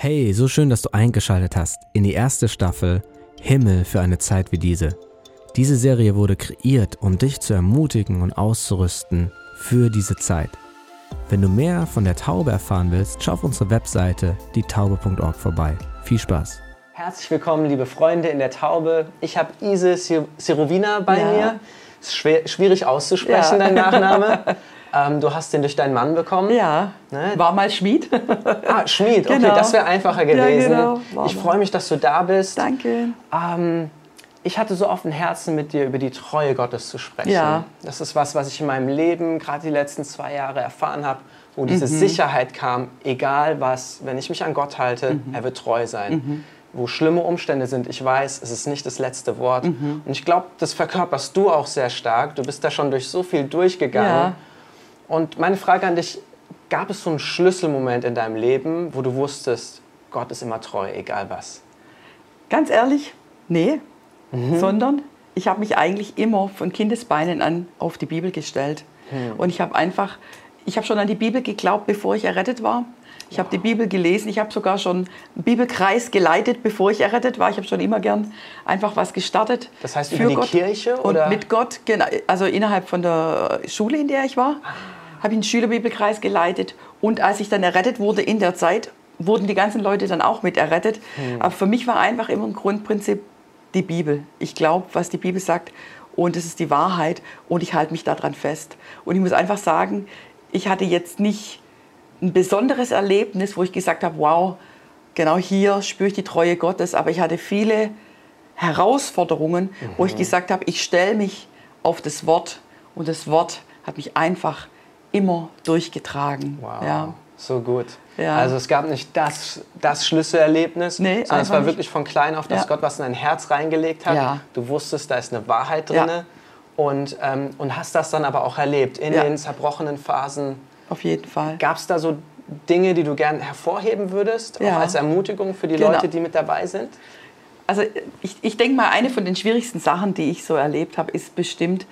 Hey, so schön, dass du eingeschaltet hast in die erste Staffel Himmel für eine Zeit wie diese. Diese Serie wurde kreiert, um dich zu ermutigen und auszurüsten für diese Zeit. Wenn du mehr von der Taube erfahren willst, schau auf unsere Webseite dietaube.org vorbei. Viel Spaß! Herzlich willkommen, liebe Freunde in der Taube. Ich habe Ise Sirovina bei Ja. mir. Ist schwer, schwierig auszusprechen, Ja. dein Nachname. ähm, du hast den durch deinen Mann bekommen. Ja, Ne? war mal Schmied. Ah, Schmied, okay, Genau. das wäre einfacher Ja, gewesen. genau. War Ich freue mich, dass du da bist. Danke. Ähm, ich hatte so auf dem Herzen, mit dir über die Treue Gottes zu sprechen. Ja. Das ist was, was ich in meinem Leben gerade die letzten zwei Jahre erfahren habe, wo diese Mhm. Sicherheit kam, egal was, wenn ich mich an Gott halte, Mhm. er wird treu sein. Wo schlimme Umstände sind, ich weiß, es ist nicht das letzte Wort. Mhm. Und ich glaube, das verkörperst du auch sehr stark. Du bist da schon durch so viel durchgegangen. Ja. Und meine Frage an dich, gab es so einen Schlüsselmoment in deinem Leben, wo du wusstest, Gott ist immer treu, egal was? Ganz ehrlich, nee, Mhm. sondern ich habe mich eigentlich immer von Kindesbeinen an auf die Bibel gestellt. Hm. Und ich habe einfach, ich habe schon an die Bibel geglaubt, bevor ich errettet war. Ich habe die Bibel gelesen, ich habe sogar schon einen Bibelkreis geleitet, bevor ich errettet war. Ich habe schon immer gern einfach was gestartet. Das heißt, für über die Gott Kirche, Und oder? mit Gott, also innerhalb von der Schule, in der ich war, habe ich einen Schülerbibelkreis geleitet. Und als ich dann errettet wurde in der Zeit, wurden die ganzen Leute dann auch mit errettet. Aber für mich war einfach immer ein Grundprinzip die Bibel. Ich glaube, was die Bibel sagt und es ist die Wahrheit und ich halte mich daran fest. Und ich muss einfach sagen, ich hatte jetzt nicht ein besonderes Erlebnis, wo ich gesagt habe, wow, genau hier spüre ich die Treue Gottes, aber ich hatte viele Herausforderungen, wo ich gesagt habe, ich stelle mich auf das Wort und das Wort hat mich einfach immer durchgetragen. Wow, Ja. so gut. Ja. Also es gab nicht das, das Schlüsselerlebnis, Nee, sondern es war nicht. wirklich von klein auf, dass Ja. Gott was in dein Herz reingelegt hat. Ja. Du wusstest, da ist eine Wahrheit drin und, ähm, und hast das dann aber auch erlebt in den zerbrochenen Phasen. Auf jeden Fall. Gab es da so Dinge, die du gern hervorheben würdest, Ja. auch als Ermutigung für die Genau. Leute, die mit dabei sind? Also ich, ich denke mal, eine von den schwierigsten Sachen, die ich so erlebt habe, ist bestimmt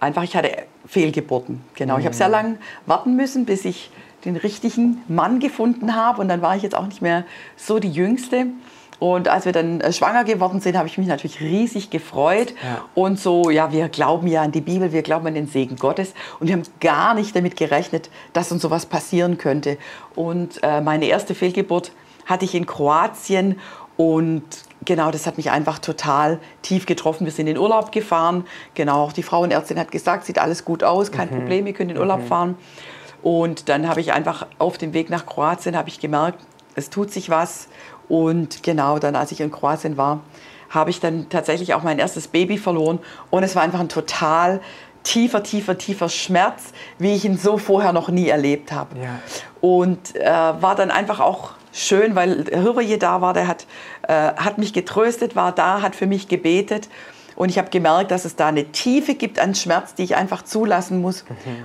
einfach, ich hatte Fehlgeburten. Genau, ich habe sehr lange warten müssen, bis ich den richtigen Mann gefunden habe. Und dann war ich jetzt auch nicht mehr so die Jüngste. Und als wir dann äh, schwanger geworden sind, habe ich mich natürlich riesig gefreut. Ja. Und so, ja, wir glauben ja an die Bibel, wir glauben an den Segen Gottes. Und wir haben gar nicht damit gerechnet, dass uns sowas passieren könnte. Und äh, meine erste Fehlgeburt hatte ich in Kroatien. Und genau, das hat mich einfach total tief getroffen. Wir sind in den Urlaub gefahren. Genau, auch die Frauenärztin hat gesagt, sieht alles gut aus, kein Problem, ihr könnt in den Urlaub fahren. Und dann habe ich einfach auf dem Weg nach Kroatien habe ich gemerkt, es tut sich was. Und genau dann, als ich in Kroatien war, habe ich dann tatsächlich auch mein erstes Baby verloren. Und es war einfach ein total tiefer, tiefer, tiefer Schmerz, wie ich ihn so vorher noch nie erlebt habe. Ja. Und äh, war dann einfach auch schön, weil Hürje da war, der hat, äh, hat mich getröstet, war da, hat für mich gebetet. Und ich habe gemerkt, dass es da eine Tiefe gibt an Schmerz, die ich einfach zulassen muss,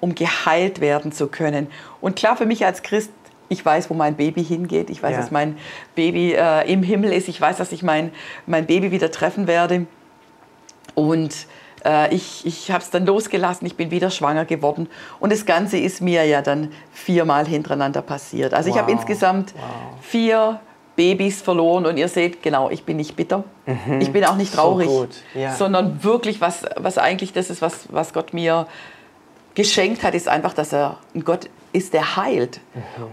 um geheilt werden zu können. Und klar, für mich als Christ, ich weiß, wo mein Baby hingeht. Ich weiß, Ja. dass mein Baby äh, im Himmel ist. Ich weiß, dass ich mein, mein Baby wieder treffen werde. Und äh, ich, ich habe es dann losgelassen, ich bin wieder schwanger geworden. Und das Ganze ist mir ja dann viermal hintereinander passiert. Also ich habe Wow, insgesamt vier Babys verloren und ihr seht, genau, ich bin nicht bitter. Ich bin auch nicht Mhm. So traurig, gut, ja. sondern wirklich, was, was eigentlich das ist, was, was Gott mir geschenkt hat, ist einfach, dass er ein Gott ist, der heilt.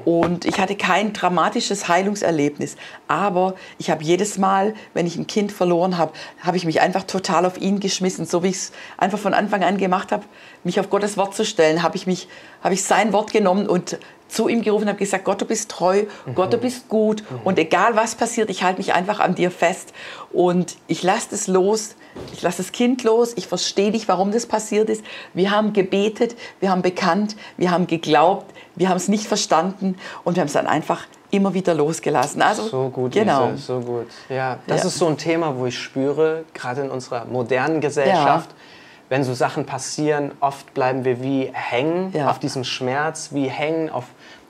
Und ich hatte kein dramatisches Heilungserlebnis. Aber ich habe jedes Mal, wenn ich ein Kind verloren habe, habe ich mich einfach total auf ihn geschmissen. So wie ich es einfach von Anfang an gemacht habe, mich auf Gottes Wort zu stellen, habe ich, mich, habe ich sein Wort genommen und zu ihm gerufen und habe gesagt, Gott, du bist treu, Gott, du bist gut. Und egal was passiert, ich halte mich einfach an dir fest. Und ich lasse es los. Ich lasse das Kind los, ich verstehe nicht, warum das passiert ist. Wir haben gebetet, wir haben bekannt, wir haben geglaubt, wir haben es nicht verstanden und wir haben es dann einfach immer wieder losgelassen. Also, So gut, genau. Ise, so gut. Ja, das Ja. ist so ein Thema, wo ich spüre, gerade in unserer modernen Gesellschaft, wenn so Sachen passieren, oft bleiben wir wie hängen Ja. auf diesem Schmerz, wie hängen auf,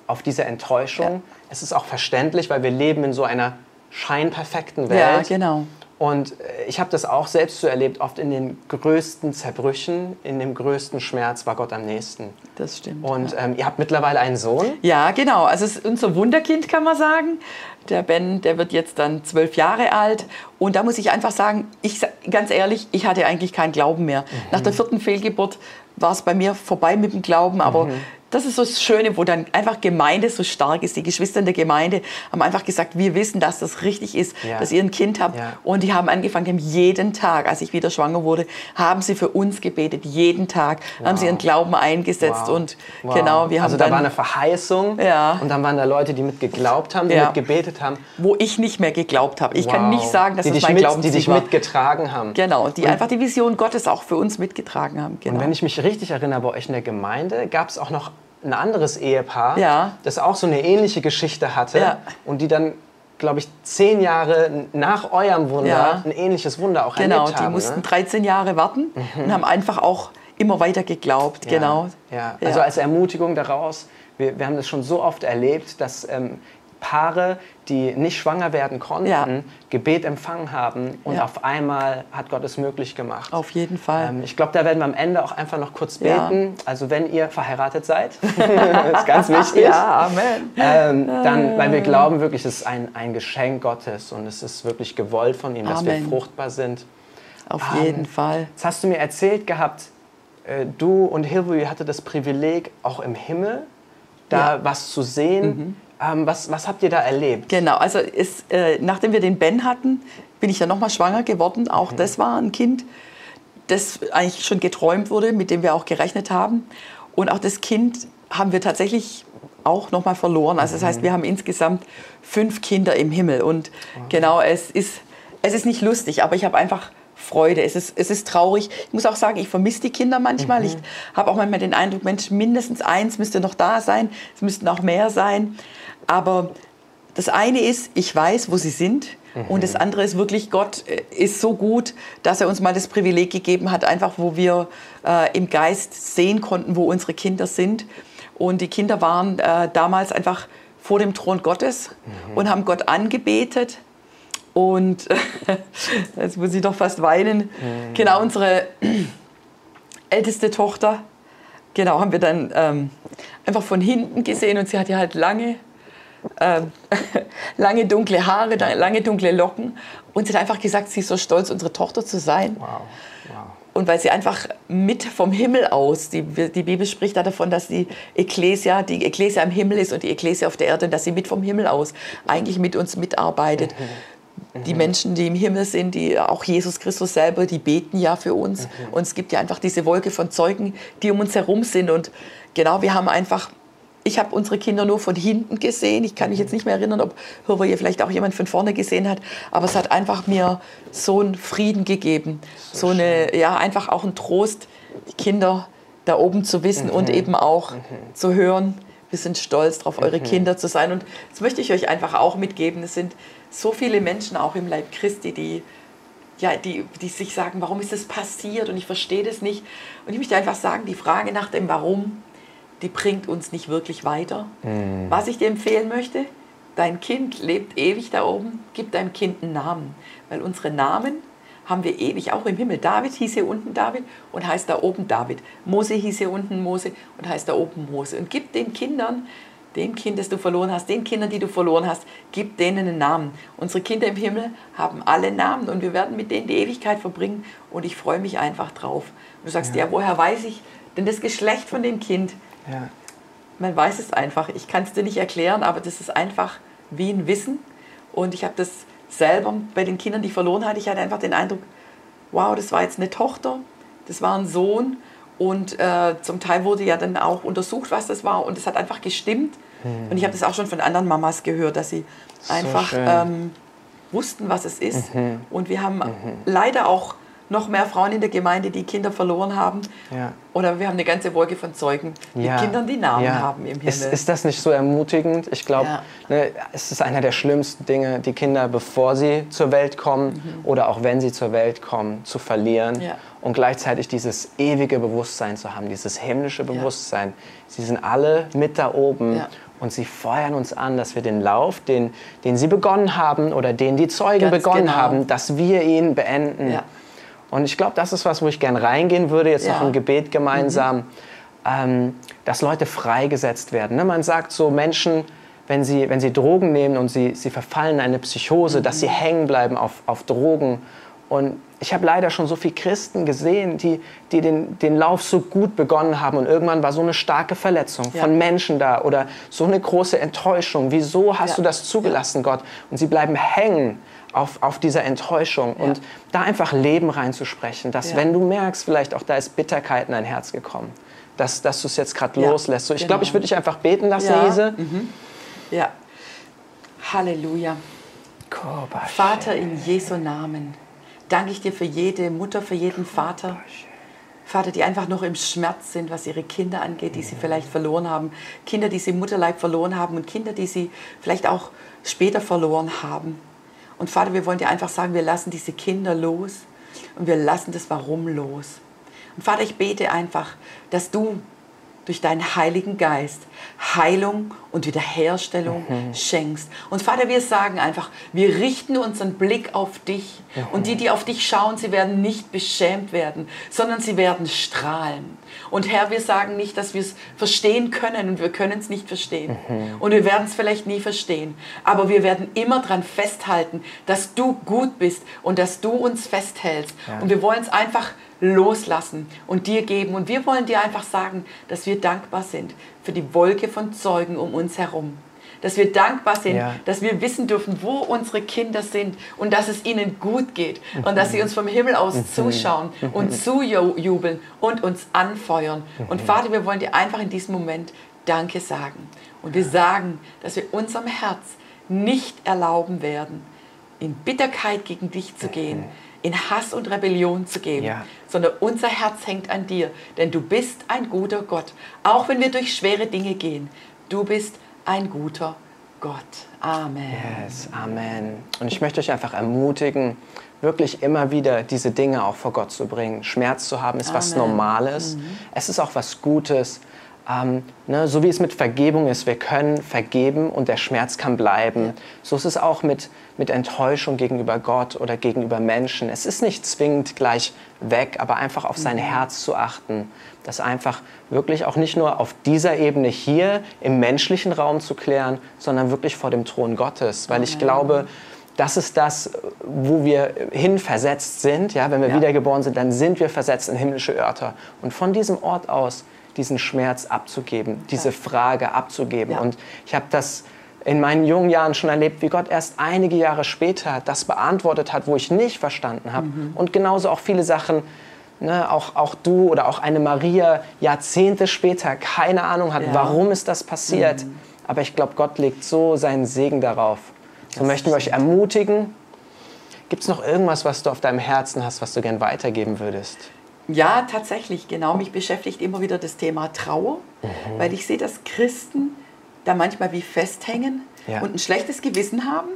auf dieser Enttäuschung. Ja. Es ist auch verständlich, weil wir leben in so einer scheinperfekten Welt. Ja, genau. Und äh, ich habe das auch selbst so erlebt, oft in den größten Zerbrüchen, in dem größten Schmerz war Gott am nächsten. Das stimmt. Und ähm, ihr habt mittlerweile einen Sohn. Ja, genau. Also es ist unser Wunderkind, kann man sagen. Der Ben, der wird jetzt dann zwölf Jahre alt. Und da muss ich einfach sagen, ich ganz ehrlich, ich hatte eigentlich keinen Glauben mehr. Mhm. Nach der vierten Fehlgeburt war es bei mir vorbei mit dem Glauben, aber mhm das ist so das Schöne, wo dann einfach Gemeinde so stark ist. Die Geschwister in der Gemeinde haben einfach gesagt, wir wissen, dass das richtig ist, ja. dass ihr ein Kind habt. Ja. Und die haben angefangen, haben jeden Tag, als ich wieder schwanger wurde, haben sie für uns gebetet. Jeden Tag wow. haben sie ihren Glauben eingesetzt. Wow. Und wow. genau, wir haben Also da dann, war eine Verheißung ja. und dann waren da Leute, die mit geglaubt haben, die mit gebetet haben. Wo ich nicht mehr geglaubt habe. Ich kann nicht sagen, dass die das mein mit, Glauben Die dich mitgetragen haben. Genau, die und einfach die Vision Gottes auch für uns mitgetragen haben. Genau. Und wenn ich mich richtig erinnere, bei euch in der Gemeinde gab es auch noch ein anderes Ehepaar, ja. das auch so eine ähnliche Geschichte hatte ja. und die dann glaube ich, zehn Jahre nach eurem Wunder ja. ein ähnliches Wunder auch genau, erlebt haben. Genau, die mussten ne? 13 Jahre warten mhm. und haben einfach auch immer weiter geglaubt. Genau. Ja. Also als Ermutigung daraus, wir, wir haben das schon so oft erlebt, dass ähm, Paare, die nicht schwanger werden konnten, ja. Gebet empfangen haben und ja. auf einmal hat Gott es möglich gemacht. Auf jeden Fall. Ähm, ich glaube, da werden wir am Ende auch einfach noch kurz beten. Ja. Also wenn ihr verheiratet seid, ist ganz wichtig. Ja, Amen. Ähm, dann, weil wir glauben wirklich, es ist ein, ein Geschenk Gottes und es ist wirklich gewollt von ihm, dass Amen. wir fruchtbar sind. Auf ähm, jeden Fall. Jetzt hast du mir erzählt gehabt, äh, du und Hilvi hatte das Privileg, auch im Himmel da was zu sehen. Mhm ähm, was, was habt ihr da erlebt? Genau, also ist, äh, nachdem wir den Ben hatten, bin ich dann nochmal schwanger geworden. Auch mhm. das war ein Kind, das eigentlich schon geträumt wurde, mit dem wir auch gerechnet haben. Und auch das Kind haben wir tatsächlich auch nochmal verloren. Also das heißt, mhm. wir haben insgesamt fünf Kinder im Himmel. Und wow. genau, es ist, es ist nicht lustig, aber ich habe einfach Freude. Es ist, es ist traurig. Ich muss auch sagen, ich vermisse die Kinder manchmal. Mhm. Ich habe auch manchmal den Eindruck, Mensch, mindestens eins müsste noch da sein. Es müssten auch mehr sein. Aber das eine ist, ich weiß, wo sie sind. Mhm. Und das andere ist wirklich, Gott äh, ist so gut, dass er uns mal das Privileg gegeben hat, einfach wo wir äh, im Geist sehen konnten, wo unsere Kinder sind. Und die Kinder waren äh, damals einfach vor dem Thron Gottes mhm. und haben Gott angebetet. Und jetzt muss ich doch fast weinen. Mhm. Genau, unsere älteste Tochter, genau, haben wir dann ähm, einfach von hinten gesehen und sie hatte halt lange ähm, lange dunkle Haare, lange dunkle Locken. Und sie hat einfach gesagt, sie ist so stolz, unsere Tochter zu sein. Wow. wow. Und weil sie einfach mit vom Himmel aus, die, die Bibel spricht da davon, dass die Ekklesia, die Ekklesia im Himmel ist und die Ekklesia auf der Erde, dass sie mit vom Himmel aus eigentlich mit uns mitarbeitet. Mhm. Die Menschen, die im Himmel sind, die auch Jesus Christus selber, die beten ja für uns. Mhm. Und es gibt ja einfach diese Wolke von Zeugen, die um uns herum sind. Und genau, wir haben einfach ich habe unsere Kinder nur von hinten gesehen. Ich kann mich jetzt nicht mehr erinnern, ob hier vielleicht auch jemand von vorne gesehen hat. Aber es hat einfach mir so einen Frieden gegeben. So, so eine, ja, einfach auch einen Trost, die Kinder da oben zu wissen mhm. und eben auch mhm. zu hören. Wir sind stolz darauf, eure mhm. Kinder zu sein. Und das möchte ich euch einfach auch mitgeben. Es sind so viele Menschen auch im Leib Christi, die, ja, die, die sich sagen, warum ist das passiert und ich verstehe das nicht. Und ich möchte einfach sagen, die Frage nach dem Warum, die bringt uns nicht wirklich weiter. Mhm. Was ich dir empfehlen möchte, dein Kind lebt ewig da oben, gib deinem Kind einen Namen. Weil unsere Namen haben wir ewig, auch im Himmel. David hieß hier unten David und heißt da oben David. Mose hieß hier unten Mose und heißt da oben Mose. Und gib den Kindern, dem Kind, das du verloren hast, den Kindern, die du verloren hast, gib denen einen Namen. Unsere Kinder im Himmel haben alle Namen und wir werden mit denen die Ewigkeit verbringen und ich freue mich einfach drauf. Und du sagst, ja. ja, woher weiß ich denn das Geschlecht von dem Kind? Ja. Man weiß es einfach. Ich kann es dir nicht erklären, aber das ist einfach wie ein Wissen. Und ich habe das selber bei den Kindern, die ich verloren hatte, ich hatte einfach den Eindruck, wow, das war jetzt eine Tochter, das war ein Sohn. Und äh, zum Teil wurde ja dann auch untersucht, was das war. Und es hat einfach gestimmt. Hm. Und ich habe das auch schon von anderen Mamas gehört, dass sie so einfach ähm, wussten, was es ist. Mhm. Und wir haben mhm. leider auch noch mehr Frauen in der Gemeinde, die Kinder verloren haben. Ja. Oder wir haben eine ganze Wolke von Zeugen, die ja. Kindern die Namen ja. haben im Himmel. Ist, ist, das nicht so ermutigend? Ich glaube, ne, es ist einer der schlimmsten Dinge, die Kinder, bevor sie zur Welt kommen mhm. oder auch wenn sie zur Welt kommen, zu verlieren. Und gleichzeitig dieses ewige Bewusstsein zu haben, dieses himmlische Bewusstsein. Sie sind alle mit da oben und sie feuern uns an, dass wir den Lauf, den, den sie begonnen haben oder den die Zeugen Ganz begonnen genau. haben, dass wir ihn beenden. Und ich glaube, das ist was, wo ich gern reingehen würde, jetzt ja. noch im Gebet gemeinsam, mhm. ähm, dass Leute freigesetzt werden. Ne? Man sagt so, Menschen, wenn sie, wenn sie Drogen nehmen und sie, sie verfallen in eine Psychose, mhm. dass sie mhm. hängen bleiben auf, auf Drogen. Und ich habe leider schon so viele Christen gesehen, die, die den, den Lauf so gut begonnen haben und irgendwann war so eine starke Verletzung ja. von Menschen da oder so eine große Enttäuschung. Wieso hast ja. du das zugelassen, ja. Gott? Und sie bleiben hängen auf, auf dieser Enttäuschung und da einfach Leben reinzusprechen, dass wenn du merkst, vielleicht auch da ist Bitterkeit in dein Herz gekommen, dass, dass du es jetzt gerade loslässt. So, ich genau. glaube, ich würde dich einfach beten lassen, Lise. Mhm. Ja. Halleluja. Vater in Jesu Namen danke ich dir für jede Mutter, für jeden Vater. Vater, die einfach noch im Schmerz sind, was ihre Kinder angeht, die sie vielleicht verloren haben. Kinder, die sie im Mutterleib verloren haben und Kinder, die sie vielleicht auch später verloren haben. Und Vater, wir wollen dir einfach sagen, wir lassen diese Kinder los und wir lassen das Warum los. Und Vater, ich bete einfach, dass du durch deinen Heiligen Geist Heilung und Wiederherstellung mhm. schenkst. Und Vater, wir sagen einfach, wir richten unseren Blick auf dich. Mhm. Und die, die auf dich schauen, sie werden nicht beschämt werden, sondern sie werden strahlen. Und Herr, wir sagen nicht, dass wir es verstehen können und wir können es nicht verstehen. Mhm. Und wir werden es vielleicht nie verstehen. Aber wir werden immer daran festhalten, dass du gut bist und dass du uns festhältst. Ja. Und wir wollen es einfach loslassen und dir geben. Und wir wollen dir einfach sagen, dass wir dankbar sind für die Wolke von Zeugen um uns herum. Dass wir dankbar sind, ja. dass wir wissen dürfen, wo unsere Kinder sind und dass es ihnen gut geht mhm. und dass sie uns vom Himmel aus mhm. zuschauen mhm. und zujubeln und uns anfeuern. Und mhm. Vater, wir wollen dir einfach in diesem Moment Danke sagen. Und wir sagen, dass wir unserem Herz nicht erlauben werden, in Bitterkeit gegen dich zu gehen, mhm in Hass und Rebellion zu geben, ja. sondern unser Herz hängt an dir, denn du bist ein guter Gott. Auch wenn wir durch schwere Dinge gehen, du bist ein guter Gott. Amen. Yes, Amen. Und ich möchte euch einfach ermutigen, wirklich immer wieder diese Dinge auch vor Gott zu bringen. Schmerz zu haben ist Amen. was Normales. Mhm. Es ist auch was Gutes. Ähm, ne, so wie es mit Vergebung ist, wir können vergeben und der Schmerz kann bleiben. Ja. So ist es auch mit, mit Enttäuschung gegenüber Gott oder gegenüber Menschen. Es ist nicht zwingend gleich weg, aber einfach auf sein mhm. Herz zu achten. Das einfach wirklich auch nicht nur auf dieser Ebene hier im menschlichen Raum zu klären, sondern wirklich vor dem Thron Gottes. Weil ich glaube, das ist das, wo wir hin versetzt sind. Ja, wenn wir ja. wiedergeboren sind, dann sind wir versetzt in himmlische Örter. Und von diesem Ort aus diesen Schmerz abzugeben, diese Frage abzugeben. Ja. Und ich habe das in meinen jungen Jahren schon erlebt, wie Gott erst einige Jahre später das beantwortet hat, wo ich nicht verstanden habe. Mhm. Und genauso auch viele Sachen, ne, auch, auch du oder auch eine Maria Jahrzehnte später keine Ahnung hat, ja. warum ist das passiert. Mhm. Aber ich glaube, Gott legt so seinen Segen darauf. So das möchten wir euch ermutigen. Gibt es noch irgendwas, was du auf deinem Herzen hast, was du gern weitergeben würdest? Ja, tatsächlich, genau. Mich beschäftigt immer wieder das Thema Trauer, mhm. weil ich sehe, dass Christen da manchmal wie festhängen ja. und ein schlechtes Gewissen haben,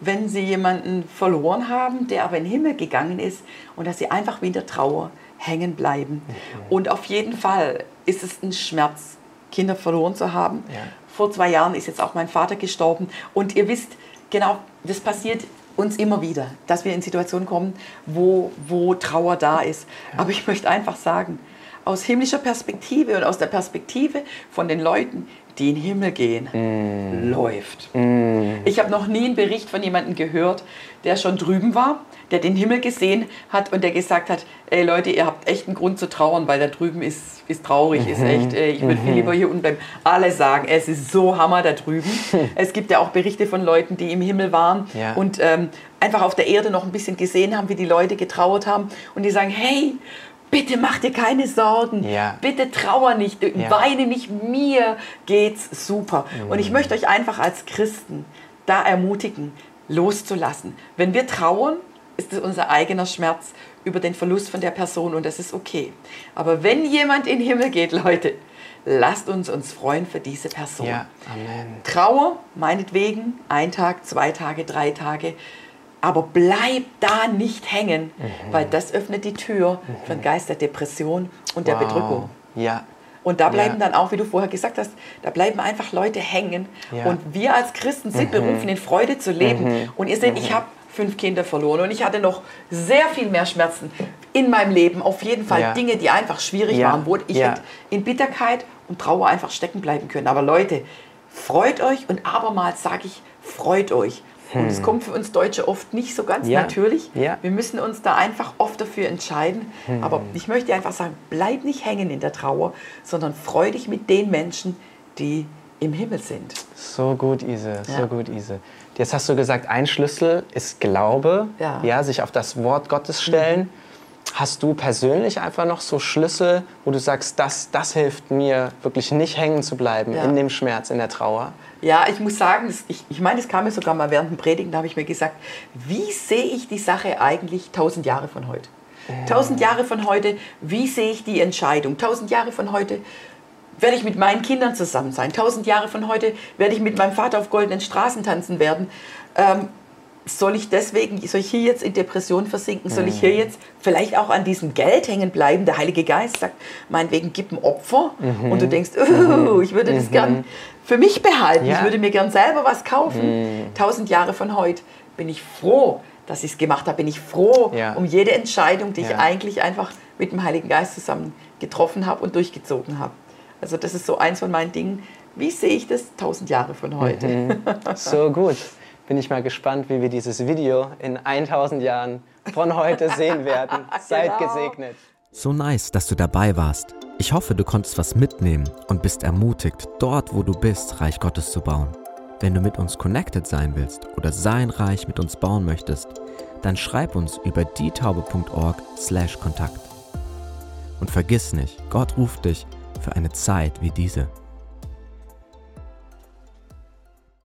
wenn sie jemanden verloren haben, der aber in den Himmel gegangen ist und dass sie einfach wie in der Trauer hängen bleiben. Mhm. Und auf jeden Fall ist es ein Schmerz, Kinder verloren zu haben. Ja. Vor zwei Jahren ist jetzt auch mein Vater gestorben und ihr wisst, genau, das passiert uns immer wieder, dass wir in Situationen kommen, wo, wo Trauer da ist. Aber ich möchte einfach sagen, aus himmlischer Perspektive und aus der Perspektive von den Leuten, die in den Himmel gehen, mm. läuft. Mm. Ich habe noch nie einen Bericht von jemandem gehört, der schon drüben war, der den Himmel gesehen hat und der gesagt hat, ey Leute, ihr habt echt einen Grund zu trauern, weil da drüben ist, ist traurig, mhm. ist echt, äh, ich würde mhm. viel lieber hier unten bleiben. Alle sagen, es ist so Hammer da drüben. es gibt ja auch Berichte von Leuten, die im Himmel waren ja. und ähm, einfach auf der Erde noch ein bisschen gesehen haben, wie die Leute getrauert haben und die sagen, hey, bitte mach dir keine Sorgen, ja. bitte trauer nicht, ja. weine nicht, mir geht's super. Mhm. Und ich möchte euch einfach als Christen da ermutigen, loszulassen. Wenn wir trauern, ist es unser eigener Schmerz über den Verlust von der Person und das ist okay. Aber wenn jemand in den Himmel geht, Leute, lasst uns uns freuen für diese Person. Ja, Trauer, meinetwegen, ein Tag, zwei Tage, drei Tage, aber bleib da nicht hängen, mhm. weil das öffnet die Tür mhm. für den Geist der Depression und der wow. Bedrückung. Ja, Und da bleiben ja. dann auch, wie du vorher gesagt hast, da bleiben einfach Leute hängen. Ja. Und wir als Christen sind mhm. berufen, in Freude zu leben. Mhm. Und ihr seht, mhm. ich habe fünf Kinder verloren und ich hatte noch sehr viel mehr Schmerzen in meinem Leben. Auf jeden Fall ja. Dinge, die einfach schwierig waren, wo ich hätte in Bitterkeit und Trauer einfach stecken bleiben können. Aber Leute, freut euch und abermals sage ich, freut euch. Und es hm. kommt für uns Deutsche oft nicht so ganz ja. natürlich. Ja. Wir müssen uns da einfach oft dafür entscheiden. Hm. Aber ich möchte einfach sagen, bleib nicht hängen in der Trauer, sondern freu dich mit den Menschen, die im Himmel sind. So gut, Ise, so ja. gut, Ise. Jetzt hast du gesagt, ein Schlüssel ist Glaube, ja. ja sich auf das Wort Gottes stellen. Mhm. Hast du persönlich einfach noch so Schlüssel, wo du sagst, das, das hilft mir, wirklich nicht hängen zu bleiben ja. in dem Schmerz, in der Trauer? Ja, ich muss sagen, das, ich, ich meine, es kam mir sogar mal während dem Predigen, da habe ich mir gesagt, wie sehe ich die Sache eigentlich tausend Jahre von heute? Tausend Jahre von heute, wie sehe ich die Entscheidung? Tausend Jahre von heute werde ich mit meinen Kindern zusammen sein. Tausend Jahre von heute werde ich mit meinem Vater auf goldenen Straßen tanzen werden. Ähm, soll ich deswegen, soll ich hier jetzt in Depression versinken? Soll ich hier mhm. jetzt vielleicht auch an diesem Geld hängen bleiben? Der Heilige Geist sagt, meinetwegen gib ein Opfer. Mhm. Und du denkst, oh, ich würde das mhm. gern für mich behalten. Ja. Ich würde mir gern selber was kaufen. Mhm. Tausend Jahre von heute bin ich froh, dass ich es gemacht habe. Bin ich froh ja. um jede Entscheidung, die ja. ich eigentlich einfach mit dem Heiligen Geist zusammen getroffen habe und durchgezogen habe. Also das ist so eins von meinen Dingen. Wie sehe ich das tausend Jahre von heute? Mhm. So gut bin ich mal gespannt, wie wir dieses Video in 1000 Jahren von heute sehen werden. Seid genau. gesegnet. So nice, dass du dabei warst. Ich hoffe, du konntest was mitnehmen und bist ermutigt, dort, wo du bist, Reich Gottes zu bauen. Wenn du mit uns connected sein willst oder sein Reich mit uns bauen möchtest, dann schreib uns über dietaube.org/kontakt. Und vergiss nicht, Gott ruft dich für eine Zeit wie diese.